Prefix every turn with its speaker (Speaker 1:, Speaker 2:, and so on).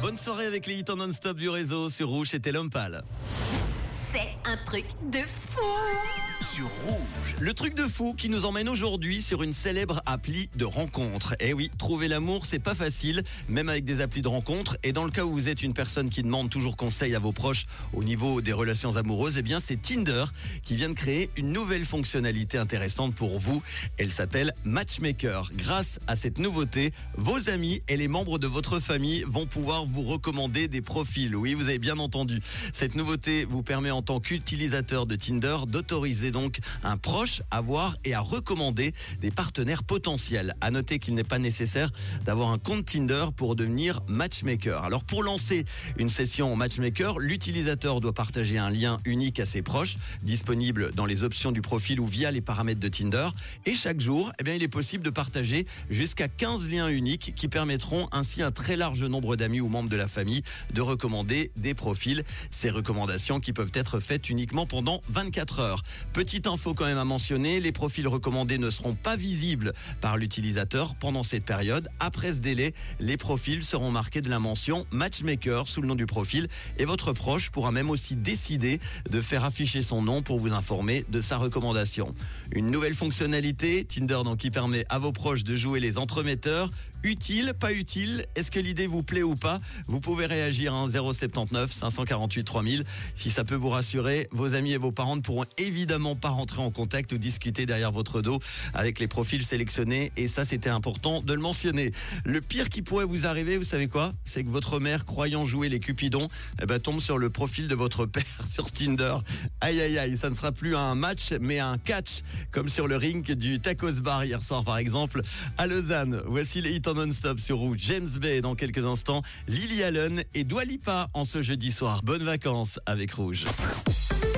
Speaker 1: Bonne soirée avec les hits en non-stop du réseau sur Rouge et pâle.
Speaker 2: C'est un truc de fou
Speaker 1: Rouge. Le truc de fou qui nous emmène aujourd'hui sur une célèbre appli de rencontre. Eh oui, trouver l'amour, c'est pas facile, même avec des applis de rencontre. Et dans le cas où vous êtes une personne qui demande toujours conseil à vos proches au niveau des relations amoureuses, eh bien c'est Tinder qui vient de créer une nouvelle fonctionnalité intéressante pour vous. Elle s'appelle Matchmaker. Grâce à cette nouveauté, vos amis et les membres de votre famille vont pouvoir vous recommander des profils. Oui, vous avez bien entendu. Cette nouveauté vous permet en tant qu'utilisateur de Tinder d'autoriser donc un proche à voir et à recommander des partenaires potentiels. À noter qu'il n'est pas nécessaire d'avoir un compte Tinder pour devenir matchmaker. Alors pour lancer une session matchmaker, l'utilisateur doit partager un lien unique à ses proches, disponible dans les options du profil ou via les paramètres de Tinder. Et chaque jour, eh bien, il est possible de partager jusqu'à 15 liens uniques qui permettront ainsi un très large nombre d'amis ou membres de la famille de recommander des profils. Ces recommandations qui peuvent être faites uniquement pendant 24 heures. Petite info quand même à mentionner, les profils recommandés ne seront pas visibles par l'utilisateur pendant cette période. Après ce délai, les profils seront marqués de la mention Matchmaker sous le nom du profil et votre proche pourra même aussi décider de faire afficher son nom pour vous informer de sa recommandation. Une nouvelle fonctionnalité, Tinder donc qui permet à vos proches de jouer les entremetteurs. Utile, pas utile, est-ce que l'idée vous plaît ou pas? Vous pouvez réagir à 079 548 3000. Si ça peut vous rassurer, vos amis et vos parents ne pourront évidemment pas rentrer en contact ou discuter derrière votre dos avec les profils sélectionnés et ça c'était important de le mentionner. Le pire qui pourrait vous arriver, vous savez quoi? C'est que votre mère, croyant jouer les cupidons, eh ben, tombe sur le profil de votre père sur Tinder. Aïe aïe aïe, ça ne sera plus un match mais un catch comme sur le ring du Tacos Bar hier soir par exemple à Lausanne. Voici les hits en non-stop sur Rouge. James Bay dans quelques instants, Lily Allen et Dwalipa en ce jeudi soir. Bonnes vacances avec Rouge.
Speaker 2: Rouge